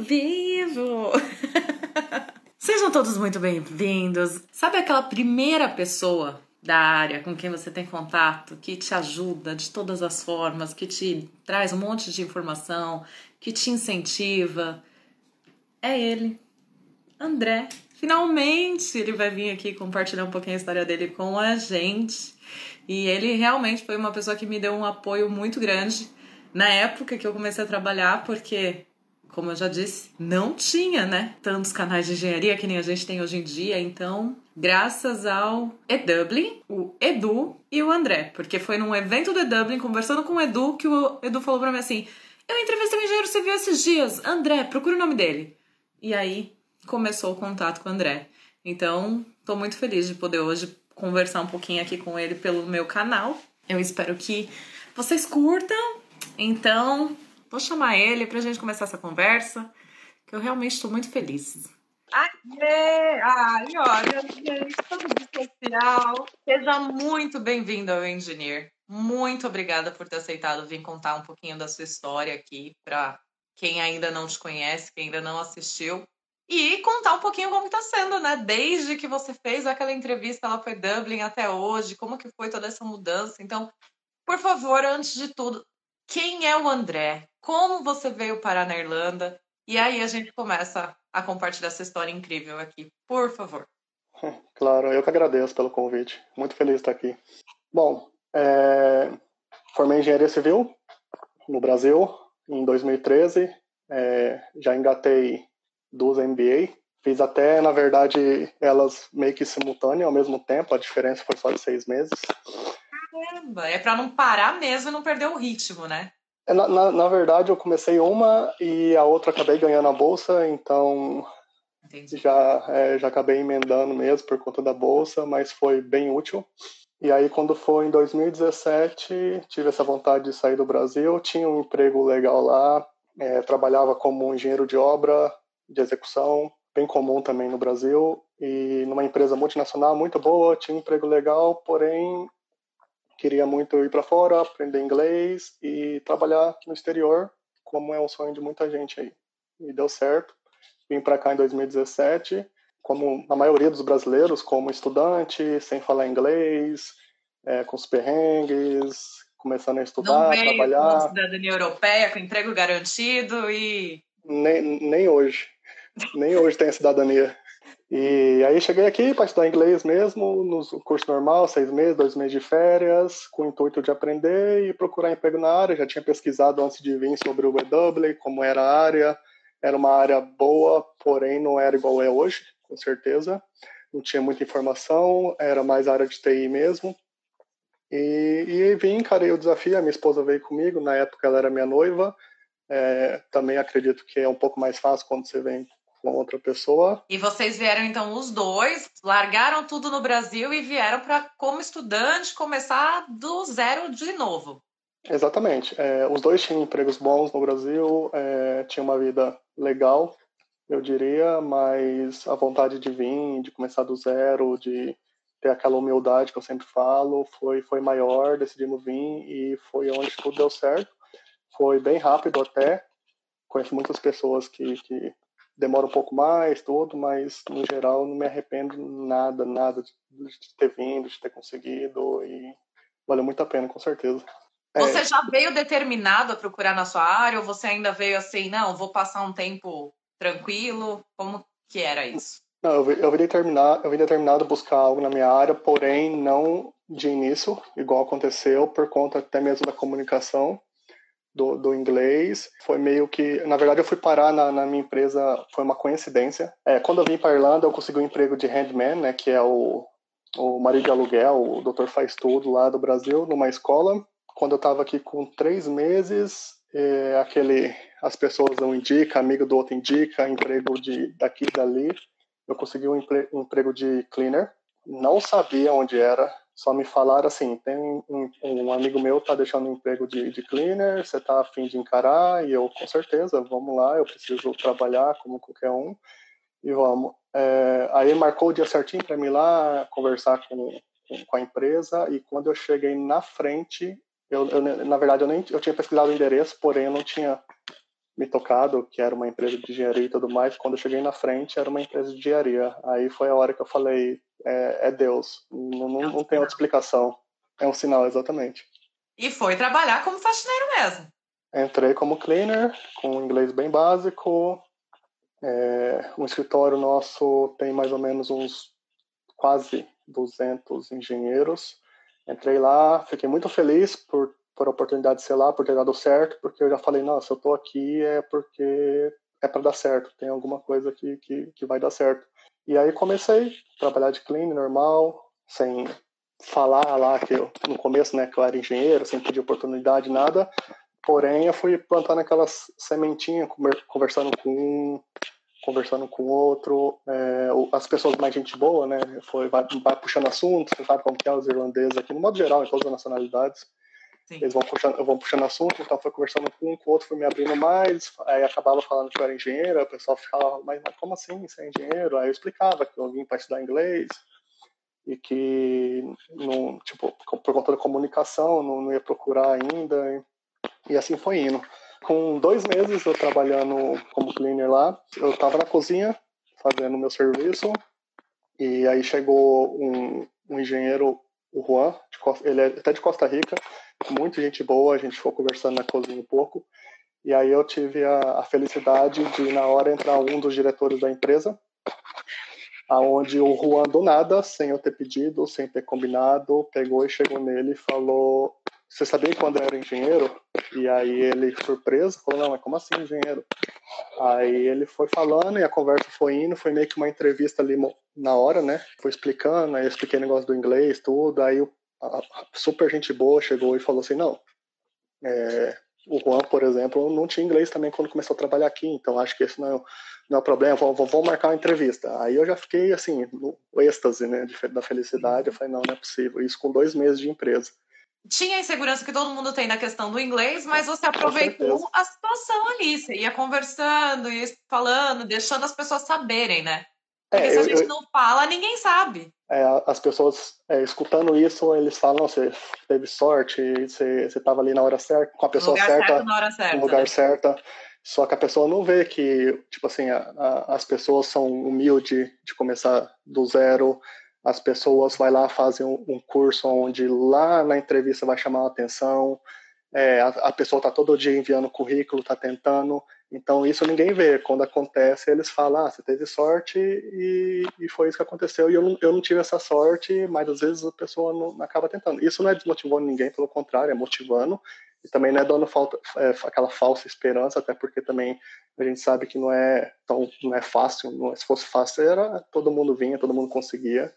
vivo! Sejam todos muito bem-vindos. Sabe aquela primeira pessoa da área com quem você tem contato, que te ajuda de todas as formas, que te traz um monte de informação, que te incentiva? É ele, André. Finalmente ele vai vir aqui compartilhar um pouquinho a história dele com a gente. E ele realmente foi uma pessoa que me deu um apoio muito grande na época que eu comecei a trabalhar, porque, como eu já disse, não tinha, né, tantos canais de engenharia que nem a gente tem hoje em dia. Então, graças ao E-Dublin, o Edu e o André, porque foi num evento do E-Dublin, conversando com o Edu, que o Edu falou pra mim assim: Eu entrevistei um engenheiro civil esses dias, André, procura o nome dele. E aí começou o contato com o André. Então, tô muito feliz de poder hoje conversar um pouquinho aqui com ele pelo meu canal. Eu espero que vocês curtam então, vou chamar ele para a gente começar essa conversa, que eu realmente estou muito feliz. Aê! Ai, olha, gente, tudo especial. Seja muito bem-vindo ao Engineer. Muito obrigada por ter aceitado vir contar um pouquinho da sua história aqui para quem ainda não te conhece, quem ainda não assistiu. E contar um pouquinho como está sendo, né? Desde que você fez aquela entrevista lá para Dublin até hoje, como que foi toda essa mudança. Então, por favor, antes de tudo, quem é o André, como você veio parar na Irlanda, e aí a gente começa a compartilhar essa história incrível aqui, por favor. Claro, eu que agradeço pelo convite, muito feliz de estar aqui. Bom, é... formei engenharia civil no Brasil em 2013, é... já engatei duas MBA, fiz até, na verdade, elas meio que simultâneas ao mesmo tempo, a diferença foi só de seis meses. Caramba, é para não parar mesmo e não perder o ritmo, né? É, na, na, na, verdade, eu comecei uma e a outra acabei ganhando a bolsa, então Entendi. já, é, já acabei emendando mesmo por conta da bolsa, mas foi bem útil. E aí, quando foi em 2017, tive essa vontade de sair do Brasil, tinha um emprego legal lá, é, trabalhava como engenheiro de obra, de execução, bem comum também no Brasil, e numa empresa multinacional muito boa, tinha um emprego legal, porém queria muito ir para fora, aprender inglês e trabalhar no exterior, como é um sonho de muita gente aí. E deu certo. Vim para cá em 2017, como a maioria dos brasileiros, como estudante, sem falar inglês, é, com os perrengues, começando a estudar, Não veio trabalhar. Com cidadania europeia, com emprego garantido e. Nem, nem hoje. Nem hoje tem a cidadania. E aí cheguei aqui para estudar inglês mesmo, no curso normal, seis meses, dois meses de férias, com o intuito de aprender e procurar emprego na área. Já tinha pesquisado antes de vir sobre o WW, como era a área. Era uma área boa, porém não era igual é hoje, com certeza. Não tinha muita informação, era mais área de TI mesmo. E, e vim, encarei o desafio. A minha esposa veio comigo, na época ela era minha noiva. É, também acredito que é um pouco mais fácil quando você vem com outra pessoa. E vocês vieram então os dois, largaram tudo no Brasil e vieram para como estudante começar do zero de novo. Exatamente. É, os dois tinham empregos bons no Brasil, é, tinham uma vida legal, eu diria, mas a vontade de vir, de começar do zero, de ter aquela humildade que eu sempre falo, foi foi maior. Decidimos vir e foi onde tudo deu certo. Foi bem rápido até. Conheço muitas pessoas que, que demora um pouco mais, tudo, mas no geral não me arrependo nada, nada de, ter vindo, de ter conseguido e valeu muito a pena, com certeza. É. Você é... já veio determinado a procurar na sua área ou você ainda veio assim, não, vou passar um tempo tranquilo? Como que era isso? Não, eu eu vim determinado, eu vim determinado a buscar algo na minha área, porém não de início, igual aconteceu por conta até mesmo da comunicação do, do inglês. Foi meio que, na verdade, eu fui parar na, na minha empresa, foi uma coincidência. É, quando eu vim para Irlanda, eu consegui um emprego de handman, né, que é o, o marido de aluguel, o doutor faz tudo lá do Brasil, numa escola. Quando eu estava aqui com três meses, é, aquele, as pessoas não indicam, amigo do outro indica, emprego de daqui e dali. Eu consegui um, um emprego de cleaner. Não sabia onde era, só me falaram assim, tem um, um amigo meu tá deixando um emprego de, de cleaner, você tá afim de encarar? E eu, com certeza, vamos lá, eu preciso trabalhar como qualquer um, e vamos. É, aí marcou o dia certinho para mim lá conversar com, com a empresa, e quando eu cheguei na frente, eu, eu, na verdade eu nem eu tinha pesquisado o endereço, porém eu não tinha me tocado que era uma empresa de engenharia e tudo mais. Quando eu cheguei na frente, era uma empresa de engenharia. Aí foi a hora que eu falei: é, é Deus, não, não, não tem outra explicação. É um sinal, exatamente. E foi trabalhar como faxineiro mesmo. Entrei como cleaner, com inglês bem básico. É, o escritório nosso tem mais ou menos uns quase 200 engenheiros. Entrei lá, fiquei muito feliz por, por a oportunidade de ser lá, por ter dado certo, porque eu já falei, nossa, eu tô aqui é porque é para dar certo, tem alguma coisa que, que, que vai dar certo. E aí comecei a trabalhar de clean, normal, sem falar lá que eu, no começo, né, que eu era engenheiro, sem pedir oportunidade, nada. Porém, eu fui plantando aquelas sementinhas, conversando com um, conversando com outro. É, as pessoas mais gente boa, né? Foi, vai, vai puxando assunto, você sabe como que é os irlandeses aqui, no modo geral, em todas as nacionalidades. Sim. Eles vão puxando, vão puxando assunto, então foi conversando com um, com o outro, foi me abrindo mais, aí acabava falando que eu era engenheiro, o pessoal ficava, mas, mas como assim, você é engenheiro? Aí eu explicava que eu vim para estudar inglês, e que não, tipo, por conta da comunicação não, não ia procurar ainda e assim foi indo. Com dois meses eu trabalhando como cleaner lá, eu estava na cozinha fazendo meu serviço e aí chegou um, um engenheiro, o Juan, Costa, ele é até de Costa Rica, muito gente boa, a gente ficou conversando na cozinha um pouco e aí eu tive a, a felicidade de na hora entrar um dos diretores da empresa aonde o Juan do nada, sem eu ter pedido, sem ter combinado, pegou e chegou nele e falou: "Você sabia quando eu era engenheiro?" E aí ele surpreso falou: "Não, mas como assim engenheiro?" Aí ele foi falando e a conversa foi indo, foi meio que uma entrevista ali na hora, né? Foi explicando, aí eu expliquei o negócio do inglês, tudo, aí o super gente boa chegou e falou assim: "Não, é, o Juan, por exemplo, não tinha inglês também quando começou a trabalhar aqui, então acho que esse não é, não é o problema, vamos, vamos marcar uma entrevista. Aí eu já fiquei, assim, no êxtase, né, da felicidade, eu falei, não, não é possível, isso com dois meses de empresa. Tinha a insegurança que todo mundo tem na questão do inglês, mas você aproveitou a situação ali, você ia conversando, ia falando, deixando as pessoas saberem, né? Porque é, se a gente eu, não fala, ninguém sabe. É, as pessoas é, escutando isso, eles falam: você teve sorte, você estava ali na hora certa, com a pessoa no certa, certo, na hora certa, no lugar né? certo. Só que a pessoa não vê que, tipo assim, a, a, as pessoas são humildes de começar do zero. As pessoas vai lá fazem um, um curso onde lá na entrevista vai chamar a atenção. É, a, a, pessoa está todo dia enviando currículo, está tentando. Então, isso ninguém vê. Quando acontece, eles falam: ah, você teve sorte e, e foi isso que aconteceu. E eu não, eu não tive essa sorte, mas às vezes a pessoa não, não acaba tentando. Isso não é desmotivando ninguém, pelo contrário, é motivando. E também não é dando falta, é, aquela falsa esperança, até porque também a gente sabe que não é tão não é fácil. Não é, se fosse fácil, era, todo mundo vinha, todo mundo conseguia.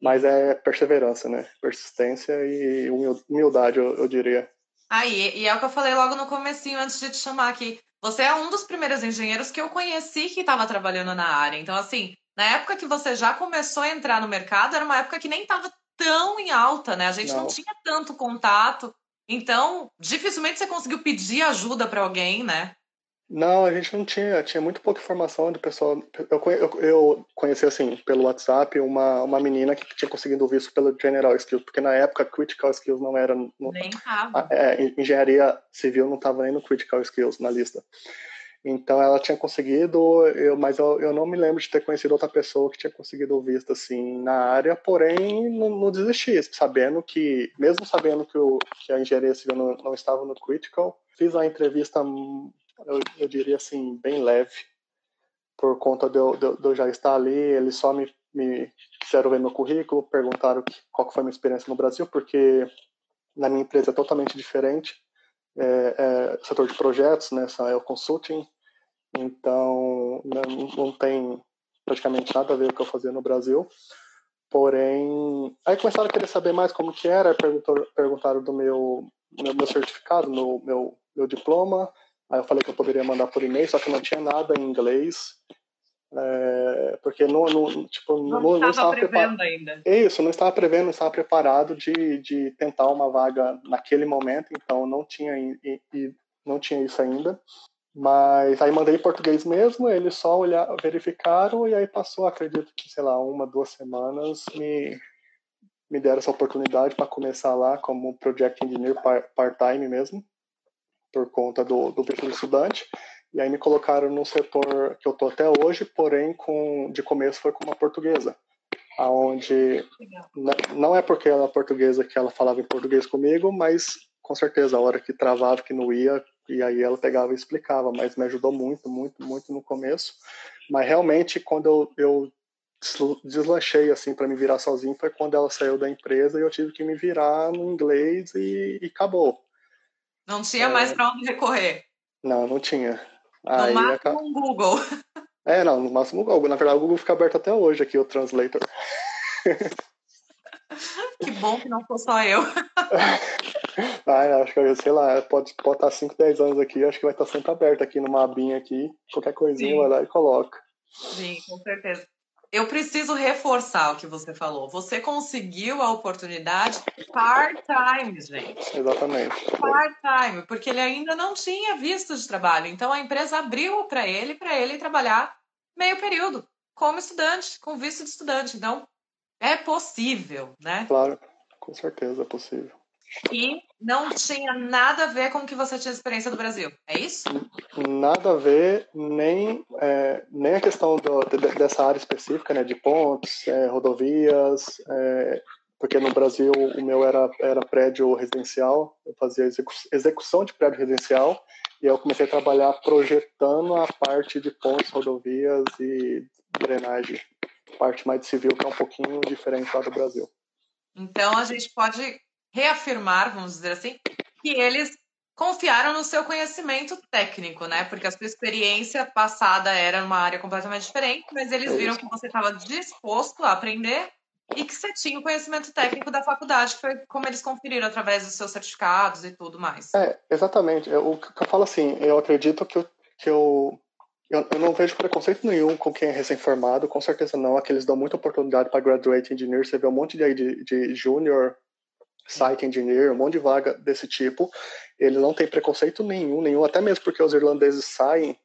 Mas é perseverança, né? Persistência e humildade, eu, eu diria. Aí, e é o que eu falei logo no comecinho, antes de te chamar aqui. Você é um dos primeiros engenheiros que eu conheci que estava trabalhando na área. Então, assim, na época que você já começou a entrar no mercado, era uma época que nem estava tão em alta, né? A gente não, não tinha tanto contato. Então, dificilmente você conseguiu pedir ajuda para alguém, né? Não, a gente não tinha, tinha muito pouca informação do pessoal. Eu, eu, eu, conheci, assim, pelo WhatsApp, uma, uma menina que tinha conseguido o visto pelo General Skills, porque na época Critical Skills não era. No, nem tava. É, engenharia civil não estava nem no Critical Skills na lista. Então ela tinha conseguido, eu, mas eu, eu não me lembro de ter conhecido outra pessoa que tinha conseguido o visto assim na área, porém não, não desisti, sabendo que, mesmo sabendo que, o, que a engenharia civil não, não estava no Critical, fiz a entrevista eu, eu diria assim, bem leve, por conta de eu, de, de eu já estar ali. Eles só me, me quiseram ver meu currículo, perguntaram que, qual foi a minha experiência no Brasil, porque na minha empresa é totalmente diferente. É, é setor de projetos, né, é o consulting, então não, não tem praticamente nada a ver com o que eu fazia no Brasil. Porém, aí começaram a querer saber mais como que era, perguntaram do meu, meu, meu certificado, meu, meu, meu diploma, Aí eu falei que eu poderia mandar por e-mail, só que não tinha nada em inglês. É, porque não, não, tipo, não, não, não estava prevendo ainda. Isso, não estava prevendo, não estava preparado de, de tentar uma vaga naquele momento, então não tinha, e, e não tinha isso ainda. Mas aí mandei em português mesmo, eles só olhar, verificaram e aí passou, acredito que, sei lá, uma, duas semanas, me, me deram essa oportunidade para começar lá como Project Engineer part-time mesmo por conta do, do visto estudante. E aí me colocaram no setor que eu tô até hoje, porém com de começo foi com uma portuguesa, aonde não é porque ela é portuguesa que ela falava em português comigo, mas com certeza a hora que travava, que não ia, e aí ela pegava e explicava, mas me ajudou muito, muito, muito no começo. Mas realmente quando eu, eu deslanchei assim para me virar sozinho foi quando ela saiu da empresa e eu tive que me virar no inglês e, e acabou. Não tinha é... mais para onde recorrer. Não, não tinha. No Aí, máximo um Google. É, não, no máximo o Google. Na verdade, o Google fica aberto até hoje aqui, o Translator. Que bom que não sou só eu. ah, acho que, sei lá, pode, pode estar 5, 10 anos aqui, acho que vai estar sempre aberto aqui numa abinha aqui. Qualquer coisinha Sim. vai lá e coloca. Sim, com certeza. Eu preciso reforçar o que você falou. Você conseguiu a oportunidade part-time, gente. Exatamente. Part-time, porque ele ainda não tinha visto de trabalho. Então a empresa abriu para ele, para ele trabalhar meio período, como estudante, com visto de estudante. Então é possível, né? Claro, com certeza é possível. E não tinha nada a ver com o que você tinha experiência do Brasil, é isso? Nada a ver, nem, é, nem a questão do, dessa área específica, né, de pontes, é, rodovias, é, porque no Brasil o meu era, era prédio residencial, eu fazia execução de prédio residencial, e eu comecei a trabalhar projetando a parte de pontes, rodovias e drenagem, parte mais de civil, que é um pouquinho diferente lá do Brasil. Então a gente pode reafirmar, vamos dizer assim, que eles confiaram no seu conhecimento técnico, né? Porque a sua experiência passada era uma área completamente diferente, mas eles viram que você estava disposto a aprender e que você tinha o conhecimento técnico da faculdade, que foi como eles conferiram através dos seus certificados e tudo mais. É, exatamente. O que eu falo assim, eu acredito que eu, que eu, eu, eu não vejo preconceito nenhum com quem é recém-formado, com certeza não. Aqui eles dão muita oportunidade para graduate engineer, você vê um monte de, de, de junior site engineer, um monte de vaga desse tipo. Ele não tem preconceito nenhum, nenhum, até mesmo porque os irlandeses saem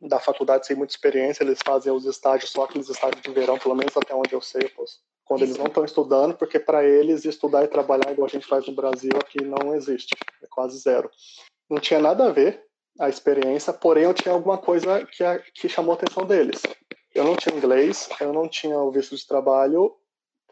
da faculdade sem muita experiência, eles fazem os estágios, só aqueles estágios de verão, pelo menos até onde eu sei, quando eles não estão estudando, porque para eles estudar e trabalhar igual a gente faz no Brasil aqui não existe, é quase zero. Não tinha nada a ver a experiência, porém eu tinha alguma coisa que, que chamou a atenção deles. Eu não tinha inglês, eu não tinha o visto de trabalho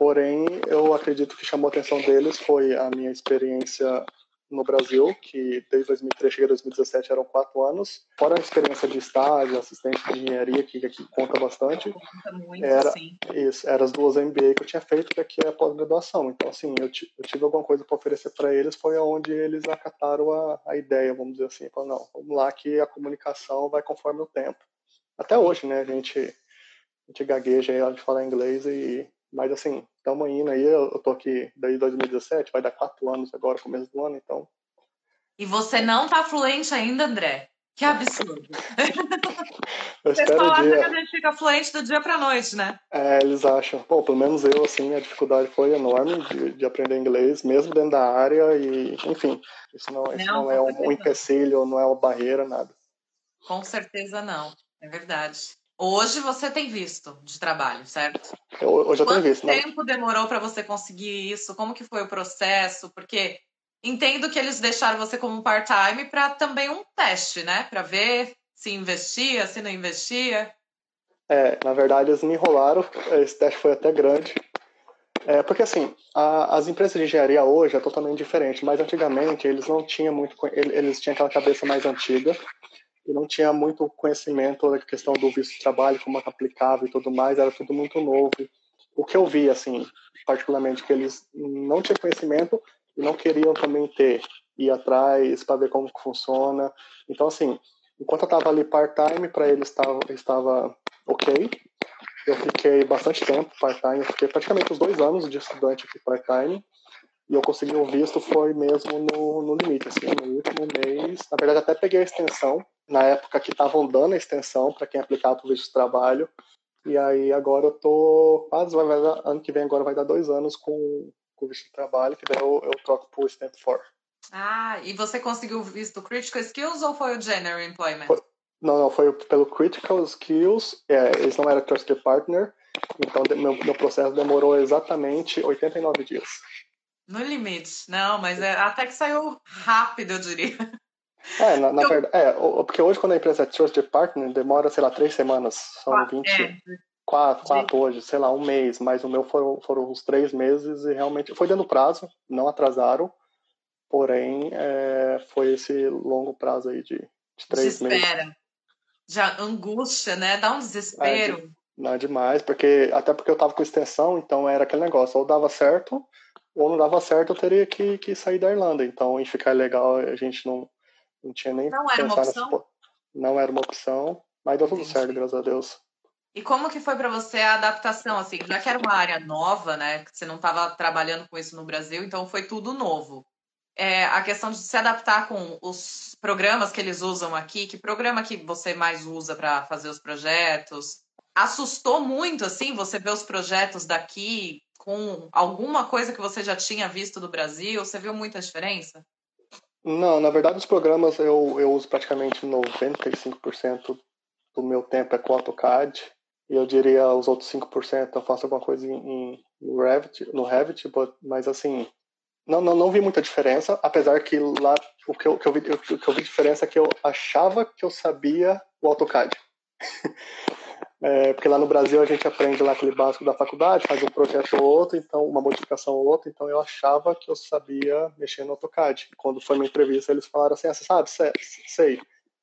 Porém, eu acredito que chamou a atenção deles foi a minha experiência no Brasil, que desde 2003 cheguei a 2017 eram quatro anos. Fora a experiência de estágio, assistente de engenharia, que aqui conta bastante. Conta muito, era, sim. Isso, eram as duas MBA que eu tinha feito, que aqui é pós-graduação. Então, assim, eu, eu, tive alguma coisa para oferecer para eles, foi onde eles acataram a, a ideia, vamos dizer assim. Falaram, não, vamos lá que a comunicação vai conforme o tempo. Até hoje, né, a gente, a gente gagueja aí de falar inglês e mas assim, estamos indo aí, eu, tô aqui desde 2017, vai dar quatro anos agora, começo do ano, então. E você não tá fluente ainda, André? Que absurdo. eu Vocês falaram que a gente fica fluente do dia pra noite, né? É, eles acham. Bom, pelo menos eu, assim, a dificuldade foi enorme de, de aprender inglês, mesmo dentro da área, e, enfim, isso não, isso não, não é um, um empecilho, não é uma barreira, nada. Com certeza não, é verdade. Hoje você tem visto de trabalho, certo? Eu, hoje eu Quanto tenho visto. Quanto tempo né? demorou para você conseguir isso? Como que foi o processo? Porque entendo que eles deixaram você como part-time para também um teste, né? Para ver se investia, se não investia. É, na verdade eles me enrolaram. Esse teste foi até grande. É, porque assim, a, as empresas de engenharia hoje é totalmente diferente, mas antigamente eles não tinham muito, eles tinham aquela cabeça mais antiga e não tinha muito conhecimento da questão do visto de trabalho, como aplicava e tudo mais, era tudo muito novo. O que eu vi, assim, particularmente, que eles não tinham conhecimento e não queriam também ter, ir atrás para ver como funciona. Então, assim, enquanto eu estava ali part-time, para eles estava, estava ok. Eu fiquei bastante tempo part-time, fiquei praticamente os dois anos de estudante aqui part-time e eu consegui o visto foi mesmo no, no limite, assim, no último mês. Na verdade, até peguei a extensão, na época que estavam dando a extensão para quem aplicava para o visto de trabalho. E aí agora eu tô quase, vai, vai, ano que vem agora vai dar dois anos com, com o visto de trabalho, que daí eu, eu troco por Stamp 4. Ah, e você conseguiu o visto Critical Skills ou foi o General Employment? Foi, não, não, foi pelo Critical Skills, é, eles não eram Trusted Partner, então meu, meu processo demorou exatamente 89 dias. No limite. Não, mas é, até que saiu rápido, eu diria. É, na, na verdade, é, porque hoje quando a empresa é Trusted Partner, demora, sei lá, três semanas, são quatro, 20, é. quatro, quatro hoje, sei lá, um mês, mas o meu foram, foram uns três meses e realmente foi dando prazo, não atrasaram, porém é, foi esse longo prazo aí de, de três Desespera. meses. Já angústia, né? Dá um desespero. É, de, não é demais, porque até porque eu tava com extensão, então era aquele negócio, ou dava certo, ou não dava certo, eu teria que, que sair da Irlanda. Então, em ficar legal, a gente não, não tinha nem Não era uma opção? Nessa... Não era uma opção, mas deu tudo Entendi. certo, graças a Deus. E como que foi para você a adaptação, assim, já que era uma área nova, né, que você não estava trabalhando com isso no Brasil, então foi tudo novo. É, a questão de se adaptar com os programas que eles usam aqui, que programa que você mais usa para fazer os projetos? assustou muito, assim, você ver os projetos daqui com alguma coisa que você já tinha visto do Brasil? Você viu muita diferença? Não, na verdade os programas eu, eu uso praticamente 95% do meu tempo é com AutoCAD e eu diria os outros 5% eu faço alguma coisa em, em Revit, no Revit, but, mas assim, não, não, não vi muita diferença, apesar que lá o que eu, que eu, vi, o que eu vi diferença é que eu achava que eu sabia o AutoCAD. É, porque lá no Brasil a gente aprende lá aquele básico da faculdade, faz um projeto ou outro, então uma modificação ou outra, então eu achava que eu sabia mexer no AutoCAD. Quando foi uma entrevista, eles falaram assim, ah, você sabe, sei, sei.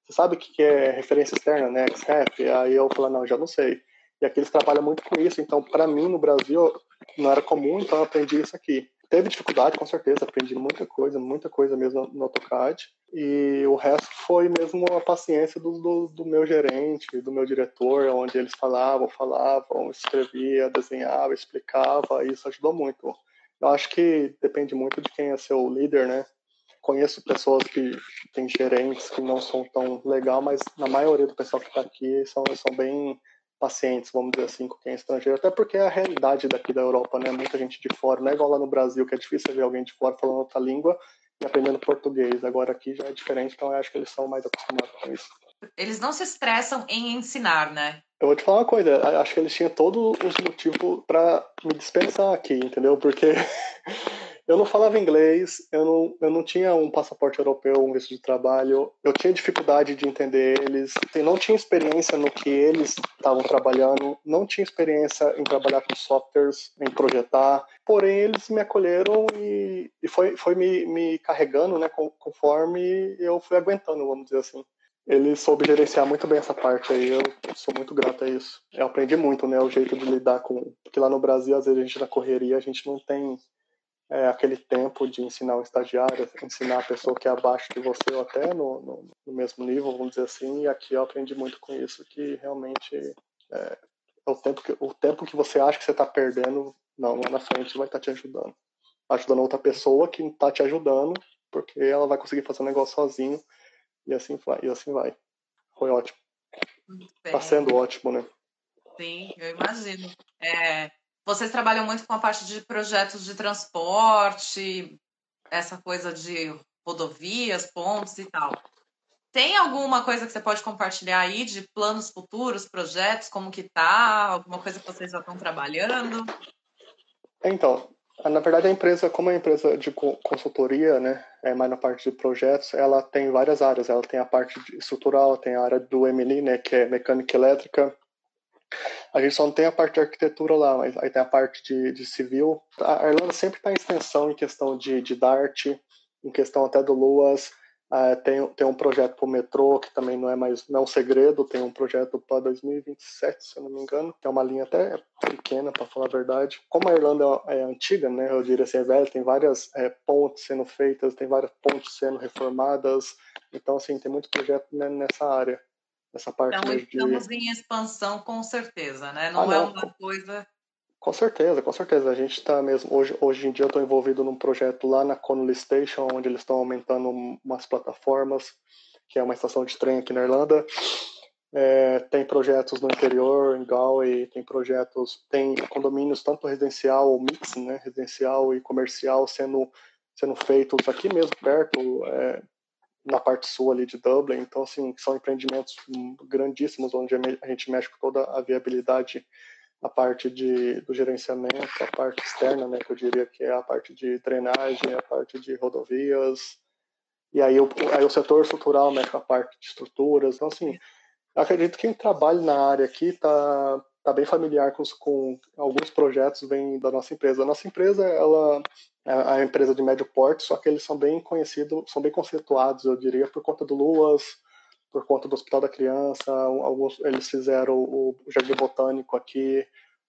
Você sabe o que é referência externa, né, XREF? Aí eu falei, não, já não sei. E aqui eles trabalham muito com isso, então para mim no Brasil não era comum, então eu aprendi isso aqui. Teve dificuldade, com certeza, aprendi muita coisa, muita coisa mesmo no AutoCAD. E o resto foi mesmo a paciência do, do, do, meu gerente, do meu diretor, onde eles falavam, falavam, escrevia, desenhava, explicava, e isso ajudou muito. Eu acho que depende muito de quem é seu líder, né? Conheço pessoas que têm gerentes que não são tão legal, mas na maioria do pessoal que está aqui são, são bem pacientes, vamos dizer assim, com quem é estrangeiro, até porque é a realidade daqui da Europa, né? Muita gente de fora, não é igual lá no Brasil, que é difícil ver alguém de fora falando outra língua e aprendendo português. Agora aqui já é diferente, então eu acho que eles são mais acostumados com isso. Eles não se estressam em ensinar, né? Eu vou te falar uma coisa, acho que eles tinham todos os motivos para me dispensar aqui, entendeu? Porque Eu não falava inglês, eu não, eu não tinha um passaporte europeu, um visto de trabalho, eu tinha dificuldade de entender eles, eu não tinha experiência no que eles estavam trabalhando, não tinha experiência em trabalhar com softwares, em projetar, porém eles me acolheram e, e foi, foi me, me carregando né, conforme eu fui aguentando, vamos dizer assim ele soube gerenciar muito bem essa parte aí. Eu sou muito grato a isso. Eu aprendi muito, né, o jeito de lidar com, porque lá no Brasil às vezes a gente na correria a gente não tem é, aquele tempo de ensinar o estagiário, ensinar a pessoa que é abaixo de você ou até no, no, no mesmo nível, vamos dizer assim, e aqui eu aprendi muito com isso, que realmente é, é o, tempo que, o tempo que você acha que você está perdendo, não, lá na frente vai estar tá te ajudando. Ajudando outra pessoa que está te ajudando, porque ela vai conseguir fazer o um negócio sozinho, e assim vai, e assim vai. Foi ótimo. Está sendo ótimo, né? Sim, eu imagino. É, vocês trabalham muito com a parte de projetos de transporte, essa coisa de rodovias, pontes e tal. Tem alguma coisa que você pode compartilhar aí de planos futuros, projetos, como que tá, alguma coisa que vocês já estão trabalhando? Então, na verdade a empresa, como é uma empresa de consultoria, né, é mais na parte de projetos, ela tem várias áreas. Ela tem a parte estrutural, tem a área do MLI, né, que é mecânica elétrica, a gente só não tem a parte de arquitetura lá, mas aí tem a parte de, de civil. A Irlanda sempre está em extensão em questão de, de DART, em questão até do LUAS. Uh, tem, tem um projeto para o metrô, que também não é mais não é um segredo, tem um projeto para 2027, se eu não me engano, que é uma linha até pequena, para falar a verdade. Como a Irlanda é, é antiga, né, eu diria assim, é velha, tem várias é, pontes sendo feitas, tem várias pontes sendo reformadas, então, assim, tem muito projeto né, nessa área essa parte então, estamos de... em expansão com certeza, né? Não, ah, não é uma coisa. Com certeza, com certeza. A gente está mesmo. Hoje, hoje em dia eu estou envolvido num projeto lá na Connolly Station, onde eles estão aumentando umas plataformas, que é uma estação de trem aqui na Irlanda. É, tem projetos no interior, em Galway, tem projetos, tem condomínios tanto residencial ou mix, né, residencial e comercial sendo sendo feitos aqui mesmo perto, é, na parte sul ali de Dublin. Então, assim, são empreendimentos grandíssimos onde a gente mexe com toda a viabilidade, a parte de, do gerenciamento, a parte externa, né, que eu diria que é a parte de drenagem, a parte de rodovias. E aí o, aí o setor estrutural mexe com a parte de estruturas. Então, assim, acredito que quem trabalha na área aqui está tá bem familiar com, com alguns projetos vem da nossa empresa. A nossa empresa, ela é a empresa de médio porte, só que eles são bem conhecidos, são bem conceituados, eu diria, por conta do Luas, por conta do Hospital da Criança, alguns eles fizeram o, o Jardim Botânico aqui,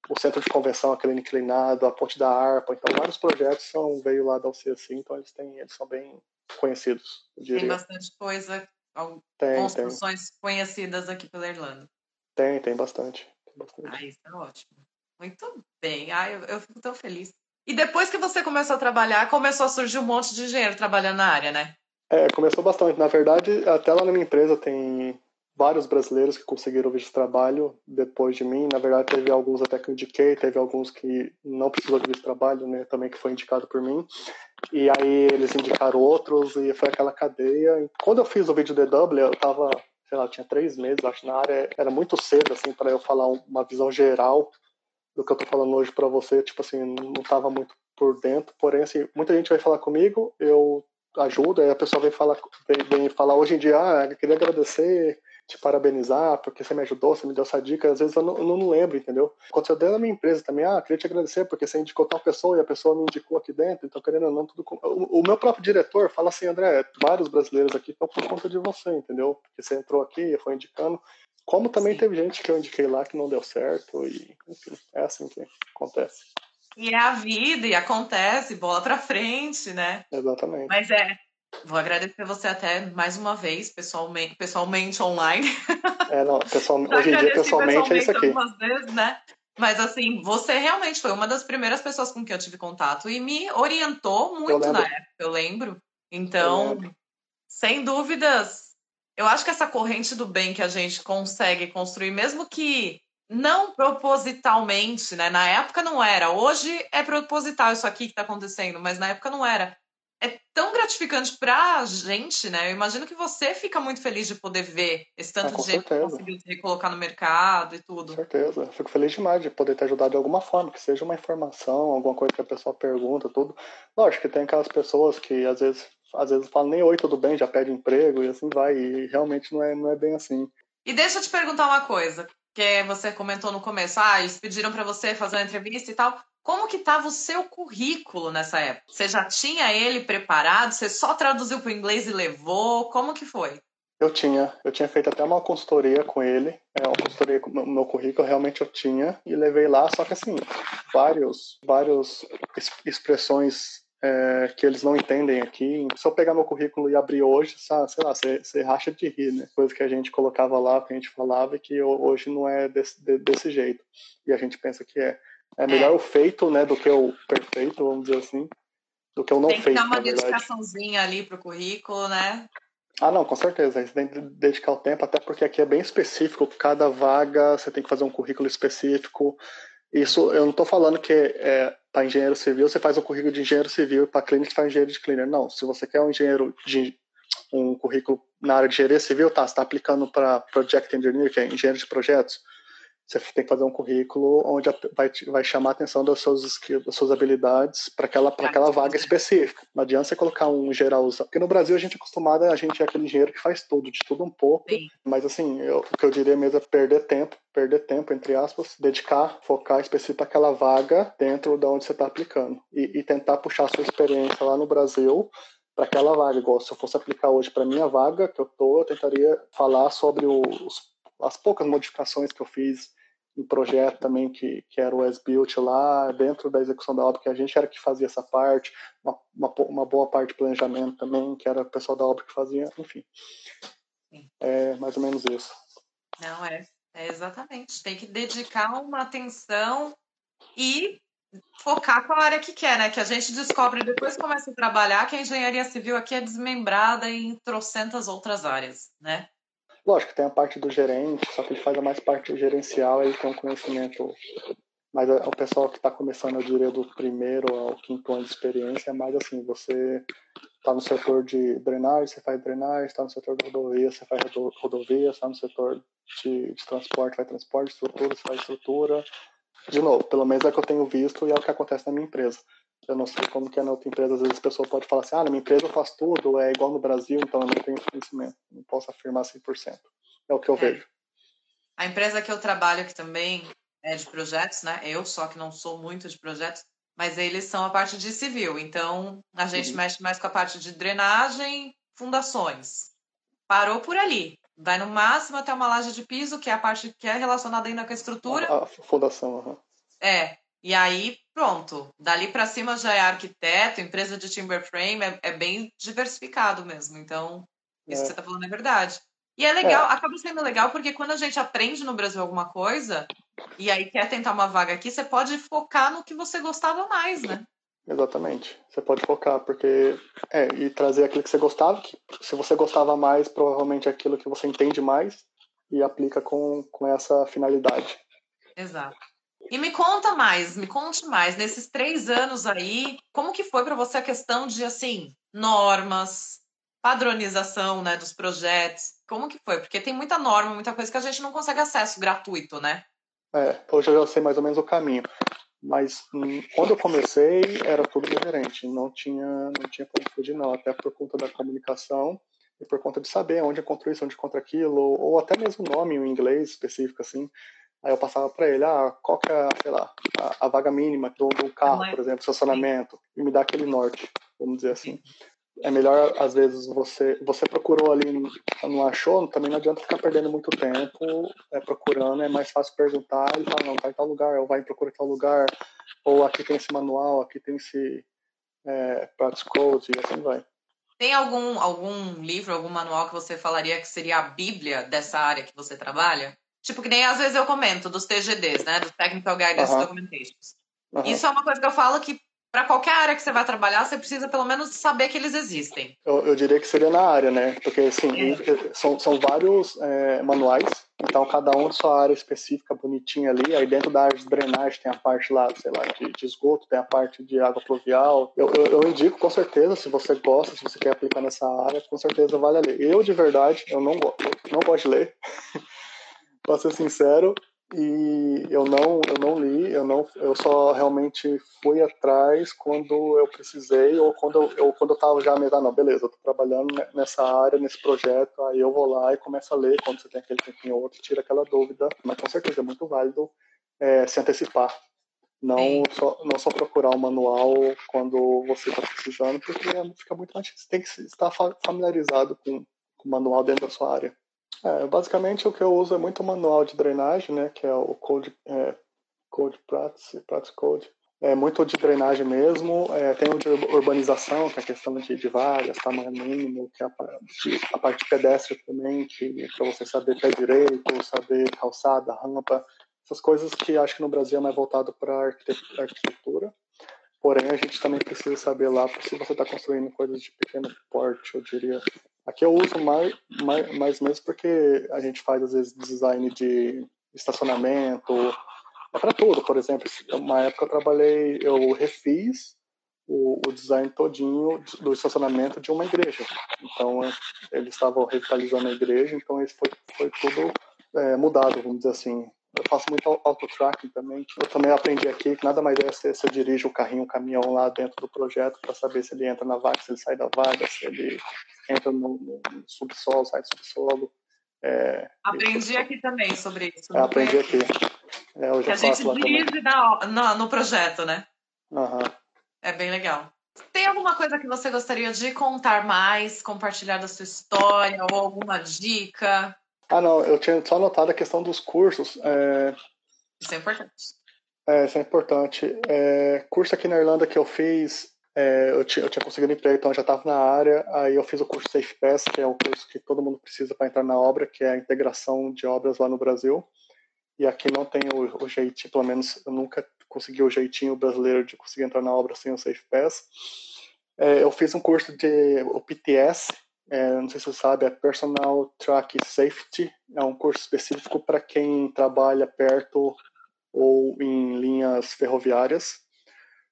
o Centro de Convenção, aquele inclinado, a Ponte da Arpa, então vários projetos são veio lá da UCSI, então eles têm, eles são bem conhecidos. Tem bastante coisa, tem, construções tem. conhecidas aqui pela Irlanda. Tem, tem bastante. Ah, isso é ótimo. Muito bem. Ah, eu, eu fico tão feliz. E depois que você começou a trabalhar, começou a surgir um monte de engenheiro trabalhando na área, né? É, começou bastante. Na verdade, até lá na minha empresa tem vários brasileiros que conseguiram visto de trabalho depois de mim. Na verdade, teve alguns até que eu indiquei, teve alguns que não precisou de visto de trabalho, né? Também que foi indicado por mim. E aí eles indicaram outros e foi aquela cadeia. Quando eu fiz o vídeo DW, eu tava sei lá, tinha três meses, acho, na área, era muito cedo, assim, para eu falar uma visão geral do que eu tô falando hoje para você, tipo assim, não tava muito por dentro, porém, assim, muita gente vai falar comigo, eu ajudo, aí a pessoa vem falar, vem, vem falar hoje em dia, ah, eu queria agradecer te parabenizar porque você me ajudou, você me deu essa dica. Às vezes eu não, eu não lembro, entendeu? Aconteceu dentro da minha empresa também. Ah, queria te agradecer porque você indicou tal pessoa e a pessoa me indicou aqui dentro. Então, querendo ou não, tudo. O, o meu próprio diretor fala assim: André, vários brasileiros aqui estão por conta de você, entendeu? Porque você entrou aqui e foi indicando. Como também Sim. teve gente que eu indiquei lá que não deu certo. E, enfim, é assim que acontece. E é a vida, e acontece, bola pra frente, né? Exatamente. Mas é, Vou agradecer você até mais uma vez, pessoalmente, pessoalmente online. É, não, pessoal, hoje em dia pessoalmente, é isso aqui. Vezes, né? Mas assim, você realmente foi uma das primeiras pessoas com quem eu tive contato e me orientou muito na época, eu lembro. Então, eu sem dúvidas, eu acho que essa corrente do bem que a gente consegue construir, mesmo que não propositalmente, né? Na época não era. Hoje é proposital isso aqui que está acontecendo, mas na época não era é tão gratificante pra gente, né? Eu imagino que você fica muito feliz de poder ver esse tanto ah, de gente que conseguiu se colocar no mercado e tudo. Com certeza. Fico feliz demais de poder te ajudar de alguma forma, que seja uma informação, alguma coisa que a pessoa pergunta, tudo. Lógico que tem aquelas pessoas que às vezes, às vezes falam nem oi, tudo bem, já pede emprego e assim vai. E realmente não é, não é bem assim. E deixa eu te perguntar uma coisa, que você comentou no começo, ah, eles pediram para você fazer uma entrevista e tal. Como que estava o seu currículo nessa época? Você já tinha ele preparado? Você só traduziu para o inglês e levou? Como que foi? Eu tinha, eu tinha feito até uma consultoria com ele, é uma consultoria com meu currículo realmente eu tinha e levei lá, só que assim, vários, vários expressões é, que eles não entendem aqui. Se eu pegar meu currículo e abrir hoje, sabe, sei lá, você, racha de rir, né? Coisa que a gente colocava lá, que a gente falava e que hoje não é desse, desse jeito. E a gente pensa que é. É melhor é. o feito, né, do que o perfeito, vamos dizer assim, do que o não feito. Tem que dar uma dedicaçãozinha ali pro currículo, né? Ah, não, com certeza. Você tem que dedicar o tempo, até porque aqui é bem específico. Cada vaga você tem que fazer um currículo específico. Isso, eu não estou falando que é, para engenheiro civil você faz um currículo de engenheiro civil e para clínica faz engenheiro de cleaner. Não, se você quer um engenheiro de um currículo na área de engenharia civil, tá, você está aplicando para Project Engineer, que é engenheiro de projetos, você tem que fazer um currículo onde vai, vai chamar a atenção das suas skills, das suas habilidades para aquela, para aquela vaga específica. Não adianta você colocar um geral. Porque no Brasil a gente é acostumado, a gente é aquele engenheiro que faz tudo, de tudo um pouco. Sim. Mas assim, eu, o que eu diria mesmo é perder tempo, perder tempo, entre aspas, dedicar, focar específico aquela vaga dentro de onde você está aplicando. E, e tentar puxar a sua experiência lá no Brasil para aquela vaga. Igual se eu fosse aplicar hoje para minha vaga que eu tô, eu tentaria falar sobre os, as poucas modificações que eu fiz um projeto também que, que era o S-Built lá, dentro da execução da obra, que a gente era que fazia essa parte, uma, uma, uma boa parte de planejamento também, que era o pessoal da obra que fazia, enfim. Sim. É mais ou menos isso. Não, é, é exatamente. Tem que dedicar uma atenção e focar com a área que quer, né? Que a gente descobre depois começa a trabalhar que a engenharia civil aqui é desmembrada em trocentas outras áreas, né? Lógico, tem a parte do gerente, só que ele faz a mais parte gerencial, ele tem um conhecimento. Mas o pessoal que está começando, eu diria, do primeiro ao quinto ano de experiência, é mais assim: você está no setor de drenagem, você faz drenagem, está no setor de rodovia, você faz rodovia, está no setor de, de transporte, faz transporte, estrutura, você faz estrutura. De novo, pelo menos é o que eu tenho visto e é o que acontece na minha empresa. Eu não sei como que é na outra empresa, às vezes a pessoa pode falar assim, ah, na minha empresa eu faço tudo, é igual no Brasil, então eu não tenho conhecimento. Não posso afirmar 100%. É o que eu é. vejo. A empresa que eu trabalho aqui também é de projetos, né? Eu só que não sou muito de projetos, mas eles são a parte de civil. Então, a gente uhum. mexe mais com a parte de drenagem, fundações. Parou por ali. Vai no máximo até uma laje de piso, que é a parte que é relacionada ainda com a estrutura. A, a fundação, uhum. É. E aí, pronto. Dali para cima já é arquiteto, empresa de timber frame, é, é bem diversificado mesmo. Então, isso é. que você está falando é verdade. E é legal, é. acaba sendo legal porque quando a gente aprende no Brasil alguma coisa e aí quer tentar uma vaga aqui, você pode focar no que você gostava mais, né? Exatamente. Você pode focar, porque. É, e trazer aquilo que você gostava, que se você gostava mais, provavelmente é aquilo que você entende mais e aplica com, com essa finalidade. Exato. E me conta mais, me conte mais, nesses três anos aí, como que foi para você a questão de, assim, normas, padronização, né, dos projetos? Como que foi? Porque tem muita norma, muita coisa que a gente não consegue acesso gratuito, né? É, hoje eu já sei mais ou menos o caminho. Mas hum, quando eu comecei, era tudo diferente. Não tinha, não tinha como fugir, não. Até por conta da comunicação e por conta de saber onde encontrou isso, onde encontra aquilo, ou, ou até mesmo nome em inglês específico, assim. Aí eu passava para ele, ah, qual que é, sei lá, a, a vaga mínima do, do carro, por exemplo, estacionamento, e me dá aquele norte, vamos dizer assim é melhor, às vezes, você você procurou ali, não achou, também não adianta ficar perdendo muito tempo é, procurando, é mais fácil perguntar e falar, não, tá em tal lugar, ou vai em procura em tal lugar, ou aqui tem esse manual, aqui tem esse é, practice code, e assim vai. Tem algum, algum livro, algum manual que você falaria que seria a bíblia dessa área que você trabalha? Tipo, que nem às vezes eu comento dos TGDs, né? Do Technical Guidance uh -huh. Documentations. Uh -huh. Isso é uma coisa que eu falo que para qualquer área que você vai trabalhar, você precisa pelo menos saber que eles existem. Eu, eu diria que seria na área, né? Porque, assim, é. são, são vários é, manuais, então cada um sua área específica, bonitinha ali. Aí dentro da área de drenagem tem a parte lá, sei lá, de, de esgoto, tem a parte de água pluvial. Eu, eu, eu, indico, com certeza, se você gosta, se você quer aplicar nessa área, com certeza vale a ler. Eu, de verdade, eu não, não gosto de ler. pra ser sincero, e eu não eu não li eu não eu só realmente fui atrás quando eu precisei ou quando eu, eu quando eu estava já meio ah, não beleza eu tô trabalhando nessa área nesse projeto aí eu vou lá e começo a ler quando você tem aquele tempinho ou outro tira aquela dúvida mas com certeza é muito válido é, se antecipar. Não só não só procurar o um manual quando você está precisando porque fica muito mais você tem que estar familiarizado com, com o manual dentro da sua área é, basicamente o que eu uso é muito manual de drenagem, né, que é o Code, é, code Practice, Practice Code. É muito de drenagem mesmo, é, tem um de urbanização, que é a questão de, de vagas, tamanho mínimo, que é a, de, a parte pedestre também, que para você saber pé direito, saber calçada, rampa, essas coisas que acho que no Brasil é mais voltado para arquitetura. Porém, a gente também precisa saber lá se você está construindo coisas de pequeno porte, eu diria, Aqui eu uso mais, mais, mais mesmo porque a gente faz, às vezes, design de estacionamento, é para tudo, por exemplo. Uma época eu trabalhei, eu refiz o, o, design todinho do estacionamento de uma igreja. Então, eles estavam revitalizando a igreja, então isso foi, foi tudo é, mudado, vamos dizer assim. Eu faço muito auto-tracking também. Eu também aprendi aqui que nada mais é se, se eu dirijo o carrinho, o caminhão lá dentro do projeto para saber se ele entra na vaga, se ele sai da vaga, se ele entra no, no subsolo, sai do subsolo. É, aprendi aqui também sobre isso. É, aprendi aqui. É, já que a gente dirige na, no, no, projeto, né? Uhum. É bem legal. Tem alguma coisa que você gostaria de contar mais, compartilhar da sua história ou alguma dica? Ah, não, eu tinha só notado a questão dos cursos. É... Isso é importante. É, isso é importante. É, curso aqui na Irlanda que eu fiz é, eu, tinha, eu tinha conseguido emprego, então eu já estava na área. Aí eu fiz o curso Safe Pass, que é o curso que todo mundo precisa para entrar na obra, que é a integração de obras lá no Brasil. E aqui não tem o, o jeitinho, pelo menos eu nunca consegui o jeitinho brasileiro de conseguir entrar na obra sem o Safe Pass. É, eu fiz um curso de o PTS, é, não sei se você sabe, é Personal Track Safety. É um curso específico para quem trabalha perto ou em linhas ferroviárias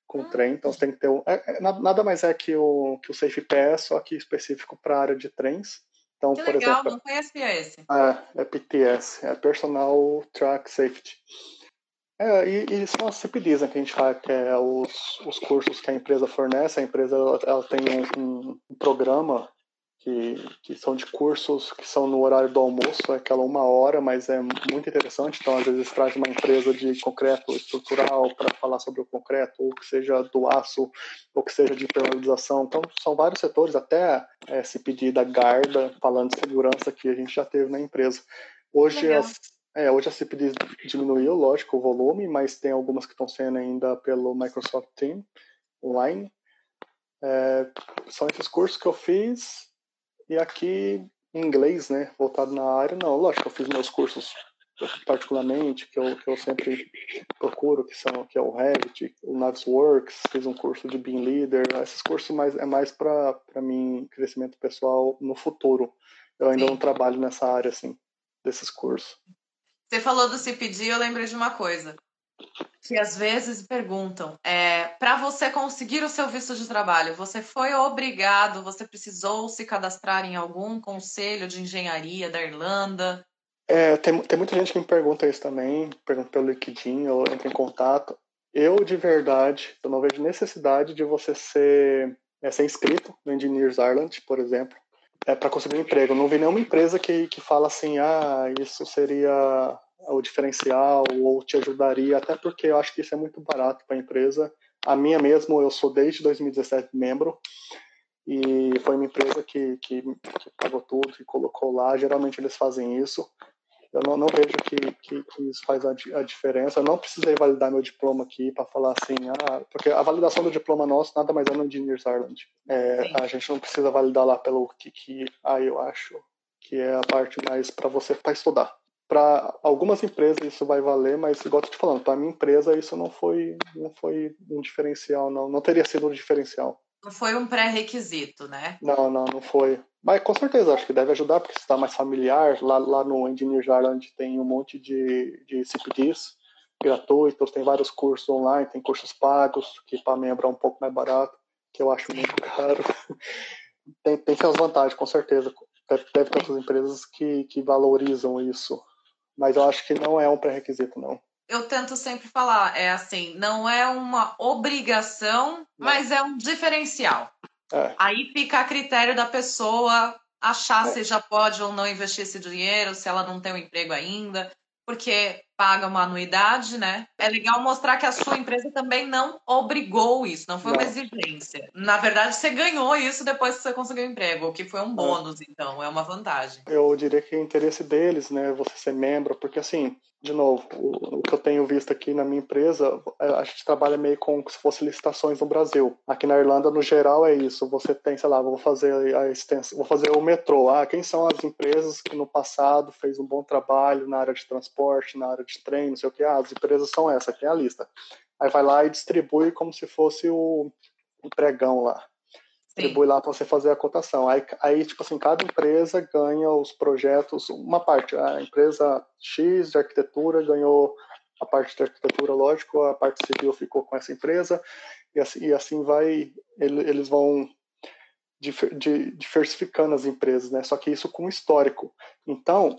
com o trem, então você tem que ter um, é, é, nada mais é que o, que o Safe Pass, só que específico para a área de trens. Então, que por legal, exemplo, não conhecia esse. É, é PTS, é Personal Track Safety. É, e, e são as CPDs né, que a gente fala, que é os, os cursos que a empresa fornece. A empresa ela, ela tem um, um, programa que, que são de cursos que são no horário do almoço, é aquela uma hora, mas é muito interessante. Então, às vezes, traz uma empresa de concreto estrutural para falar sobre o concreto, ou que seja do aço, ou que seja de impermeabilização. Então, são vários setores, até é, CPD da Garda, falando de segurança, que a gente já teve na empresa. Hoje, as é, hoje a CIP diminuiu, lógico, o volume, mas tem algumas que estão sendo ainda pelo Microsoft Team online. É, são esses cursos que eu fiz e aqui em inglês, né, voltado na área, não, lógico, eu fiz meus cursos particularmente, que eu, que eu sempre procuro, que são que é o Revit, o Navisworks, fiz um curso de Beam Leader, esses cursos mais, é mais para mim, crescimento pessoal no futuro. Eu ainda Sim. não trabalho nessa área, assim, desses cursos. Você falou do CPD, eu lembrei de uma coisa. Que às vezes perguntam, é, para você conseguir o seu visto de trabalho, você foi obrigado, você precisou se cadastrar em algum conselho de engenharia da Irlanda? É, tem, tem muita gente que me pergunta isso também, pergunta pelo LinkedIn, ou entra em contato. Eu, de verdade, eu não vejo necessidade de você ser, é, ser inscrito no Engineers Ireland, por exemplo é, para conseguir um emprego. não vi nenhuma empresa que, que fala assim, ah, isso seria o diferencial ou te ajudaria, até porque eu acho que isso é muito barato para a empresa. A minha mesmo, eu sou desde 2017 membro e foi uma empresa que, que, que pagou tudo e colocou lá. Geralmente eles fazem isso. Eu não, não vejo que, que, que, isso faz a, a, diferença. Eu não precisei validar meu diploma aqui para falar assim, ah, porque a validação do diploma nosso nada mais é no Engineers Ireland. É, a gente não precisa validar lá pelo que, que ah, eu acho que é a parte mais para você para estudar. Para algumas empresas isso vai valer, mas igual eu te falando, para minha empresa isso não foi não foi um diferencial, não, não teria sido um diferencial. Não foi um pré-requisito, né? Não, não, não foi. Mas com certeza, acho que deve ajudar, porque está mais familiar. Lá, lá no Engineer Ireland tem um monte de, de CPDs gratuitos, tem vários cursos online, tem cursos pagos, que para membro é um pouco mais barato, que eu acho muito caro. tem, tem suas vantagens, com certeza. Deve, deve ter outras empresas que, que valorizam isso. Mas eu acho que não é um pré-requisito, não eu tento sempre falar, é assim, não é uma obrigação, não. mas é um diferencial. É. Aí fica a critério da pessoa achar é. se já pode ou não investir esse dinheiro, se ela não tem um emprego ainda, porque paga uma anuidade, né? É legal mostrar que a sua empresa também não obrigou isso, não foi uma exigência. Na verdade, você ganhou isso depois que você conseguiu o emprego, o que foi um é. bônus, então, é uma vantagem. Eu diria que é interesse deles, né, você ser membro, porque assim, de novo, o, o, que eu tenho visto aqui na minha empresa, é, a gente trabalha meio com se fosse licitações no Brasil. Aqui na Irlanda, no geral, é isso. Você tem, sei lá, vou fazer a extensão, vou fazer o metrô. Ah, quem são as empresas que no passado fez um bom trabalho na área de transporte, na área de trem, não sei o que? Ah, as empresas são essas, aqui é a lista. Aí vai lá e distribui como se fosse o, o pregão lá distribui lá para você fazer a cotação. Aí, aí, tipo assim, cada empresa ganha os projetos, uma parte. A empresa X de arquitetura ganhou a parte de arquitetura, lógico, a parte civil ficou com essa empresa, e assim, e assim vai, eles vão diversificando as empresas, né? Só que isso com histórico. Então,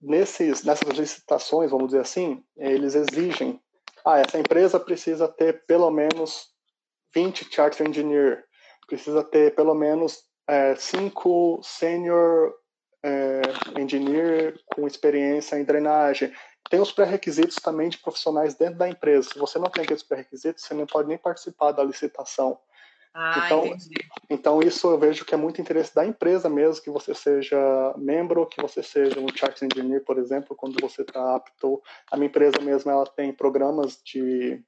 nesses, nessas licitações, vamos dizer assim, eles exigem, ah, essa empresa precisa ter pelo menos 20 charter engineer, precisa ter pelo menos é, cinco senior é, engineer com experiência em drenagem. Tem os pré-requisitos também de profissionais dentro da empresa. Se você não tem aqueles pré-requisitos, você não pode nem participar da licitação. Ah, então, entendi. então isso eu vejo que é muito interesse da empresa mesmo que você seja membro, que você seja um chart engineer, por exemplo, quando você está apto. A minha empresa mesmo ela tem programas de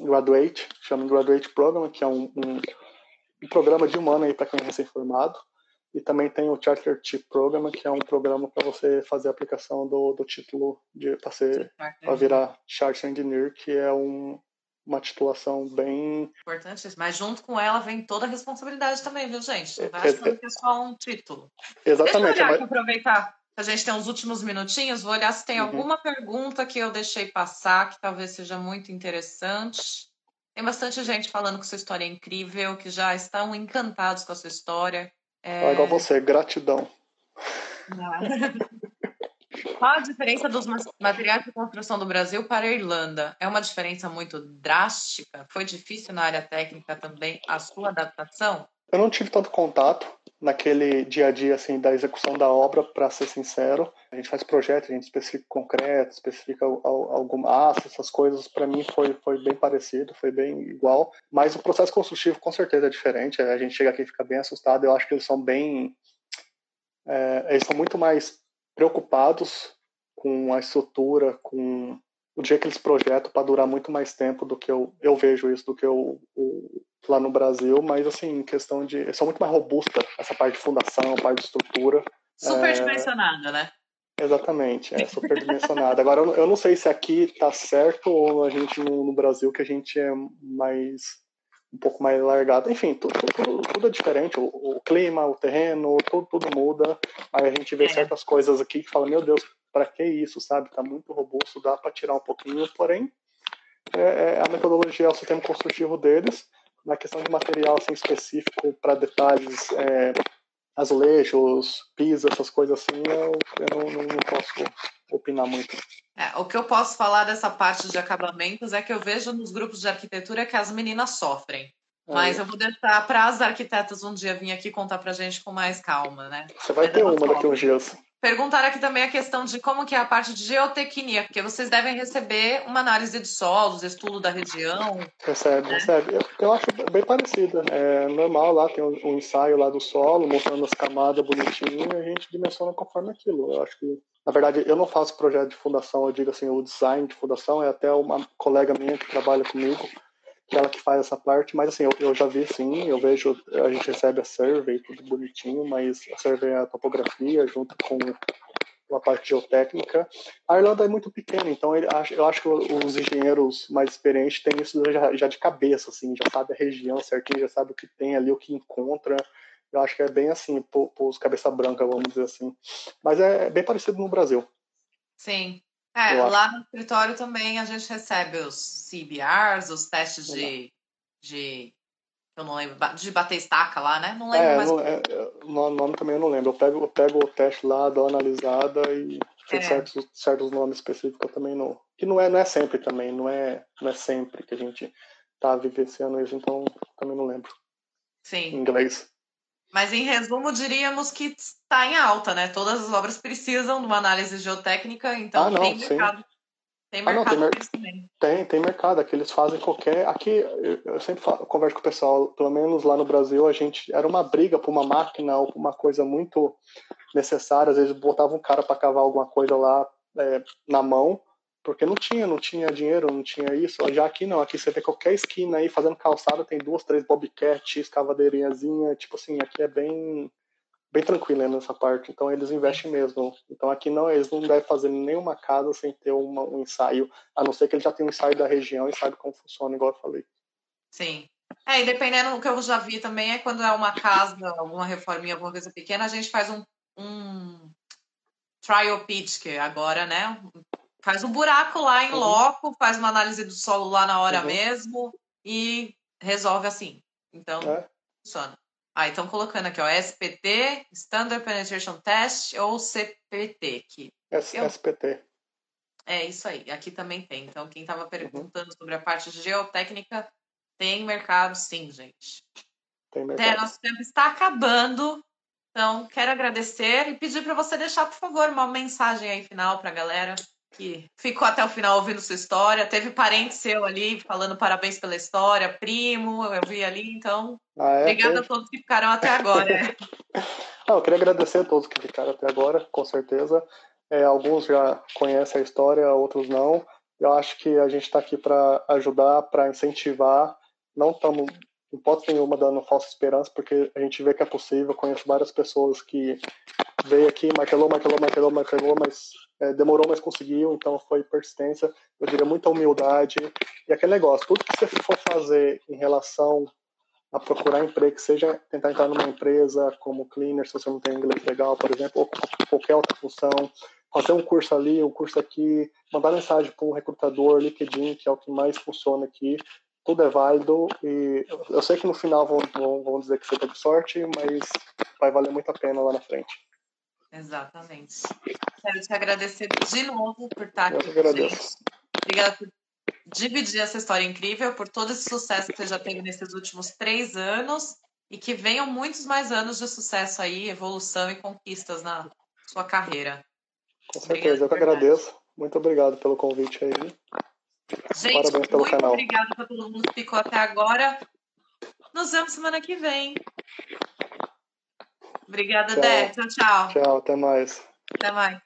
graduate, chama graduate program, que é um, um um programa de um ano aí para quem é recém-formado. E também tem o Charter Chip Program, que é um programa para você fazer a aplicação do, do título para virar Charter Engineer, que é um, uma titulação bem importante. Mas junto com ela vem toda a responsabilidade também, viu, gente? Não vai é, achando é, que é só um título. Exatamente. Deixa eu olhar mas... aproveitar. A gente tem uns últimos minutinhos. Vou olhar se tem uhum. alguma pergunta que eu deixei passar que talvez seja muito interessante. Tem bastante gente falando que sua história é incrível, que já estão encantados com a sua história. É... Ah, igual você, gratidão. Qual a diferença dos materiais de construção do Brasil para a Irlanda? É uma diferença muito drástica? Foi difícil na área técnica também a sua adaptação? Eu não tive tanto contato naquele dia a dia assim da execução da obra, para ser sincero. A gente faz projeto, a gente especifica concreto, especifica alguma aço, essas coisas. Para mim foi foi bem parecido, foi bem igual. Mas o processo construtivo com certeza é diferente. A gente chega aqui e fica bem assustado. Eu acho que eles são bem, é, eles são muito mais preocupados com a estrutura, com o dia que eles projetam para durar muito mais tempo do que eu, eu vejo isso do que eu, o, lá no Brasil, mas assim, questão de. São muito mais robusta essa parte de fundação, parte de estrutura. Superdimensionada, é... né? Exatamente, é superdimensionada. Agora, eu não sei se aqui tá certo ou a gente no, no Brasil que a gente é mais um pouco mais largado. Enfim, tudo, tudo, tudo é diferente. O, o, clima, o terreno, tudo, tudo muda. Aí a gente vê é. certas coisas aqui que fala, meu Deus, para que isso, sabe? Tá muito robusto, dá para tirar um pouquinho, porém é, é, a metodologia é o sistema construtivo deles na questão de material assim, específico para detalhes, é, azulejos, pisos, essas coisas assim, eu, eu não, não, não, posso opinar muito. É, o que eu posso falar dessa parte de acabamentos é que eu vejo nos grupos de arquitetura que as meninas sofrem. Mas eu vou deixar para as arquitetas um dia vir aqui contar para gente com mais calma, né? Você vai ter uma daqui uns dias. Perguntar aqui também a questão de como que é a parte de geotecnia, porque vocês devem receber uma análise de solos, estudo da região. Recebe, né? recebe. Eu, eu, acho bem parecido. É normal lá, tem um, um, ensaio lá do solo, mostrando as camadas bonitinho, e a gente dimensiona conforme aquilo. Eu acho que, na verdade, eu não faço projeto de fundação, eu digo assim, o design de fundação é até uma colega minha que trabalha comigo, ela que faz essa parte, mas assim, eu, eu já vi sim, eu vejo, a gente recebe a survey, tudo bonitinho, mas a survey é a topografia junto com a parte geotécnica. A Irlanda é muito pequena, então ele, eu acho que os engenheiros mais experientes têm isso já, já de cabeça, assim, já sabe a região certinho, já sabe o que tem ali, o que encontra. Eu acho que é bem assim, para os cabeça branca, vamos dizer assim. Mas é bem parecido no Brasil. Sim. É, lá no escritório também a gente recebe os CBRs, os testes de, de. Eu não lembro, de bater estaca lá, né? Não lembro é, mais. Não, é, o nome também eu não lembro. Eu pego, eu pego o teste lá, dou uma analisada e é. certos, certos nomes específicos eu também não. Que não é, não é sempre também, não é, não é sempre que a gente tá vivenciando isso, então também não lembro. Sim. Em inglês. Mas em resumo, diríamos que está em alta, né? Todas as obras precisam de uma análise geotécnica, então ah, não, tem mercado. Tem mercado ah, não, tem, mer. Tem, tem mercado. Aqui eles fazem qualquer. Aqui eu sempre falo, converso com o pessoal, pelo menos lá no Brasil, a gente era uma briga por uma máquina ou por uma coisa muito necessária. Às vezes botava um cara para cavar alguma coisa lá é, na mão porque não tinha, não tinha dinheiro, não tinha isso. Já aqui não, aqui você vê qualquer esquina aí fazendo calçada, tem duas, três bobcat, escavadeirinhazinha, tipo assim, aqui é bem bem tranquilo nessa parte, então eles investem mesmo. Então aqui não, eles não devem fazer nenhuma casa sem ter uma, um ensaio, a não ser que ele já tenha um ensaio da região e sabe como funciona, igual eu falei. Sim. É, e dependendo do que eu já vi também, é quando é uma casa, alguma reforminha, alguma coisa pequena, a gente faz um, um trial pitch, que agora, né, Faz um buraco lá em uhum. loco, faz uma análise do solo lá na hora uhum. mesmo e resolve assim. Então, é. funciona. Ah, então colocando aqui, ó, SPT, Standard Penetration Test ou CPT. Que S eu... SPT. É isso aí, aqui também tem. Então, quem estava uhum. perguntando uhum. sobre a parte geotécnica, tem mercado sim, gente. Tem mercado. É, nosso tempo está acabando. Então, quero agradecer e pedir para você deixar, por favor, uma mensagem aí final para a galera que ficou até o final ouvindo sua história. Teve parente seu ali falando parabéns pela história, primo, eu vi ali, então. Ah, é? Obrigada a todos que ficaram até agora. Não, eu queria agradecer a todos que ficaram até agora, com certeza. É, alguns já conhecem a história, outros não. Eu acho que a gente está aqui para ajudar, para incentivar. Não estamos, em hipótese nenhuma, dando falsa esperança, porque a gente vê que é possível. Eu conheço várias pessoas que veio aqui, martelou, martelou, martelou, martelou, mas é, demorou, mas conseguiu, então foi persistência, eu diria muita humildade. E aquele negócio, tudo que você for fazer em relação a procurar emprego, seja tentar entrar numa empresa como cleaner, se você não tem inglês legal, por exemplo, ou qualquer outra função, fazer um curso ali, um curso aqui, mandar mensagem para um recrutador, LinkedIn, que é o que mais funciona aqui, tudo é válido e eu sei que no final vão, vão, vão dizer que você teve sorte, mas vai valer muito a pena lá na frente. Exatamente. quero te agradecer de novo por estar aqui. Eu que agradeço. Obrigada por dividir essa história incrível, por todo esse sucesso que você já teve nesses últimos três anos e que venham muitos mais anos de sucesso aí, evolução e conquistas na sua carreira. Com certeza, eu que agradeço. Muito obrigado pelo convite aí. Gente, Parabéns pelo muito canal. obrigada para todo mundo que ficou até agora. Nos vemos semana que vem. Obrigada, tchau. Dé. Tchau, tchau. Tchau, até mais. Até mais.